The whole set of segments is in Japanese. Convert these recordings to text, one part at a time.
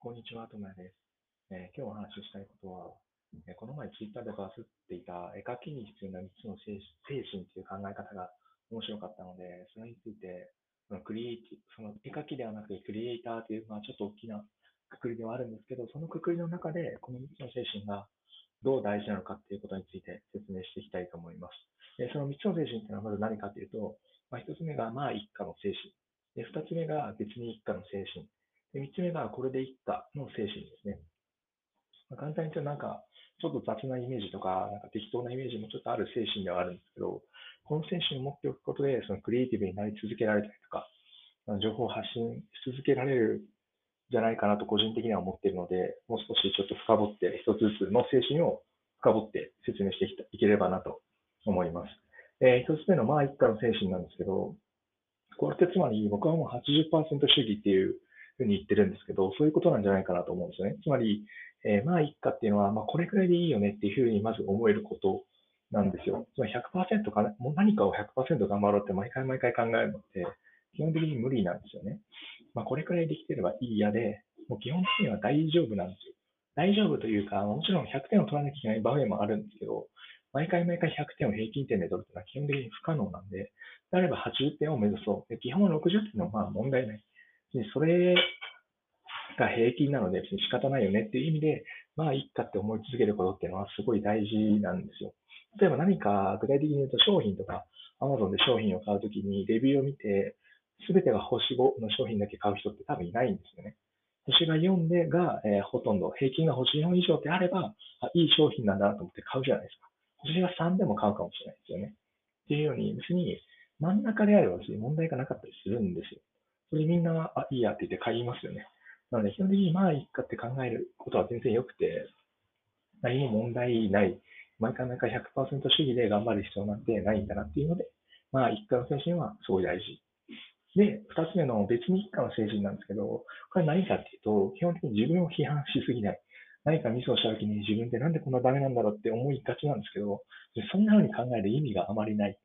こんにちは、ともやです。えー今日お話ししたいことは、えーこの前ツイッターでバズっていた絵描きに必要な3つの精神精神という考え方が面白かったので、それについて、そのクリエイティその絵描きではなくてクリエイターという、まあ、ちょっと大きなくくりではあるんですけど、そのくくりの中でこの3つの精神がどう大事なのかっていうことについて説明していきたいと思います。でその3つの精神っていうのはまず何かというと、まあ、1つ目がまあ一家の精神。で2つ目が別に一家の精神。で、3つ目がこれでいっかの精神ですね。まあ、簡単に言うとなんか、ちょっと雑なイメージとか、なんか適当なイメージもちょっとある精神ではあるんですけど、この精神を持っておくことで、そのクリエイティブになり続けられたりとか、情報を発信し続けられるじゃないかなと個人的には思っているので、もう少しちょっと深掘って、一つずつの精神を深掘って説明していければなと思います。えー、一つ目のまあ一家の精神なんですけど、これってつまり僕はもう80%主義っていうふうに言ってるんですけど、そういうことなんじゃないかなと思うんですよね。つまり、えー、まあ、一家っていうのは、まあ、これくらいでいいよねっていうふうにまず思えることなんですよ。つまり100%か、もう何かを100%頑張ろうって毎回毎回考えるのって、基本的に無理なんですよね。まあ、これくらいできてればいいやで、もう基本的には大丈夫なんですよ。大丈夫というか、もちろん100点を取らなきゃいけない場面もあるんですけど、毎回毎回100点を平均点で取るというのは基本的に不可能なんで、であれば80点を目指そう。で基本は60点のまあ問題ない。それが平均なので別に仕方ないよねっていう意味で、まあいいかって思い続けることっていうのはすごい大事なんですよ。例えば何か具体的に言うと商品とか Amazon で商品を買うときにレビューを見て、すべてが星5の商品だけ買う人って多分いないんですよね。星が4でが、えー、ほとんど、平均が星4以上であればあ、いい商品なんだなと思って買うじゃないですか。星が3でも買うかもしれないですよね。っていうように、別に真ん中であれば別に問題がなかったりするんですよ。それみんな、あ、いいやって言って買いますよね。なので、基本的にまあいいかって考えることは全然良くて、何も問題ない。毎回毎回100%主義で頑張る必要なんてないんだなっていうので、まあ一家の精神はすごい大事。で、二つ目の別に一家の精神なんですけど、これ何かっていうと、基本的に自分を批判しすぎない。何かミスをした時に自分ってなんでこんなダメなんだろうって思いがちなんですけど、そんな風に考える意味があまりない。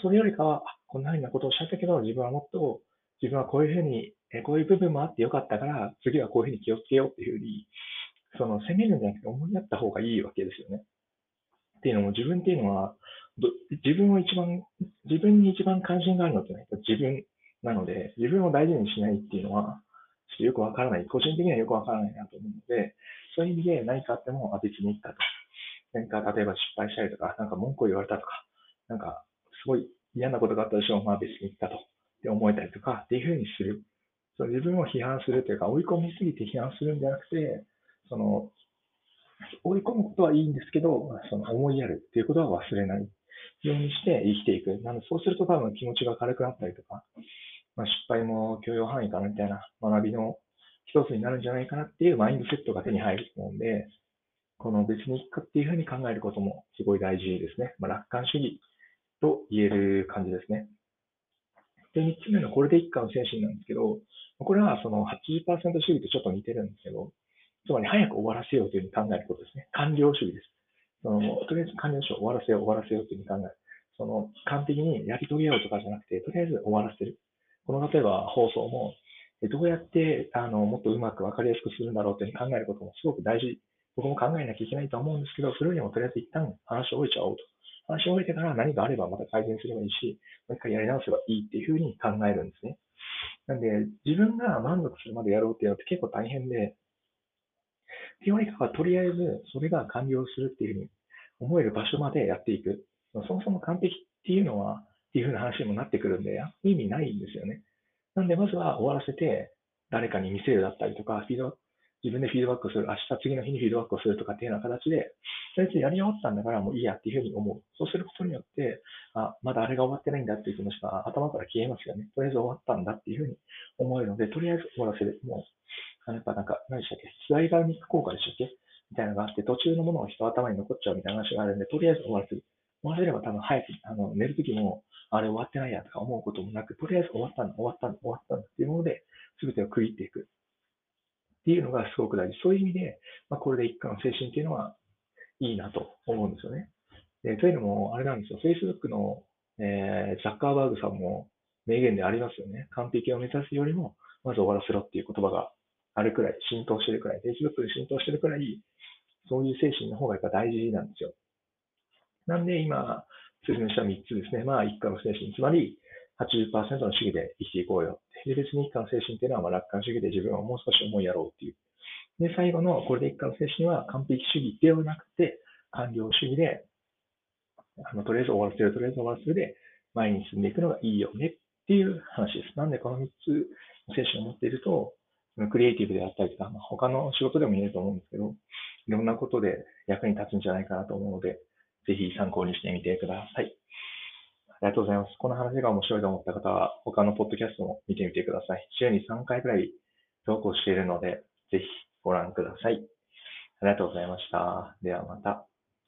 それよりかは、こんな風なことをおっしゃったけど、自分はもっと、自分はこういう風にえこういう部分もあってよかったから、次はこういうふうに気をつけようっていうふうに、その責めるんじゃなくて思いやった方がいいわけですよね。っていうのも自分っていうのは、自分を一番、自分に一番関心があるのって自分なので、自分を大事にしないっていうのは、ちょっとよくわからない。個人的にはよくわからないなと思うので、そういう意味で何かあっても、あ、別にいいかと。何か、例えば失敗したりとか、なんか文句を言われたとか、なんか、すごい嫌なことがあったでしょう。まあ別にいいかと。って思えたりとか、っていうふうにする。その自分を批判するというか、追い込みすぎて批判するんじゃなくて、その、追い込むことはいいんですけど、その思いやるっていうことは忘れないようにして生きていく。なので、そうすると多分気持ちが軽くなったりとか、まあ、失敗も許容範囲かなみたいな学びの一つになるんじゃないかなっていうマインドセットが手に入ると思うんで、この別にいくかっていうふうに考えることもすごい大事ですね。まあ、楽観主義と言える感じですね。で、3つ目のこれで一家の精神なんですけど、これはその80%主義とちょっと似てるんですけど、つまり早く終わらせようというふうに考えることですね。完了主義です。そのとりあえず完了しよう、終わらせよう、終わらせようというふうに考える。その完璧にやり遂げようとかじゃなくて、とりあえず終わらせる。この例えば放送も、どうやってあのもっとうまくわかりやすくするんだろうというふうに考えることもすごく大事。僕も考えなきゃいけないと思うんですけど、それよりもとりあえず一旦話を終えちゃおうと。話を終えてから何かあればまた改善すればいいし、もう一回やり直せばいいっていうふうに考えるんですね。なんで、自分が満足するまでやろうっていうのって結構大変で、テオリカはとりあえずそれが完了するっていうふうに思える場所までやっていく。そもそも完璧っていうのは、っていうふうな話にもなってくるんで、意味ないんですよね。なんで、まずは終わらせて、誰かに見せるだったりとか、フィード自分でフィードバックする、明日次の日にフィードバックをするとかっていうような形で、とりあえずやり終わったんだからもういいやっていうふうに思う。そうすることによって、あ、まだあれが終わってないんだっていう気持ちが頭から消えますよね。とりあえず終わったんだっていうふうに思えるので、とりあえず終わらせる。もう、あのやっぱなんか、何でしたっけ？スライダーニック効果でしたっけ？みたいなのがあって、途中のものが人頭に残っちゃうみたいな話があるんで、とりあえず終わらせる。終わらせれば多分早く、あの、寝るときも、あれ終わってないやとか思うこともなく、とりあえず終わったんだ、終わったんだ、終わったんだっていうもので、すべてを区切っていく。っていうのがすごく大事。そういう意味で、まあ、これで一家の精神っていうのはいいなと思うんですよね。でというのも、あれなんですよ。Facebook の、えー、ザッカーバーグさんも名言でありますよね。完璧を目指すよりも、まず終わらせろっていう言葉があるくらい、浸透してるくらい、Facebook で浸透してるくらい、そういう精神の方がやっぱ大事なんですよ。なんで今、説明した3つですね。まあ、一家の精神、つまり80%の主義で生きていこうよ。で、別に一家の精神っていうのは、ま、楽観主義で自分をもう少し思いやろうっていう。で、最後の、これで一家の精神は完璧主義ではなくて、完了主義で、あの、とりあえず終わらせる、とりあえず終わらせるで、前に進んでいくのがいいよねっていう話です。なんでこの3つの精神を持っていると、クリエイティブであったりとか、まあ、他の仕事でも言えると思うんですけど、いろんなことで役に立つんじゃないかなと思うので、ぜひ参考にしてみてください。ありがとうございます。この話が面白いと思った方は、他のポッドキャストも見てみてください。週に3回くらい投稿しているので、ぜひご覧ください。ありがとうございました。ではまた。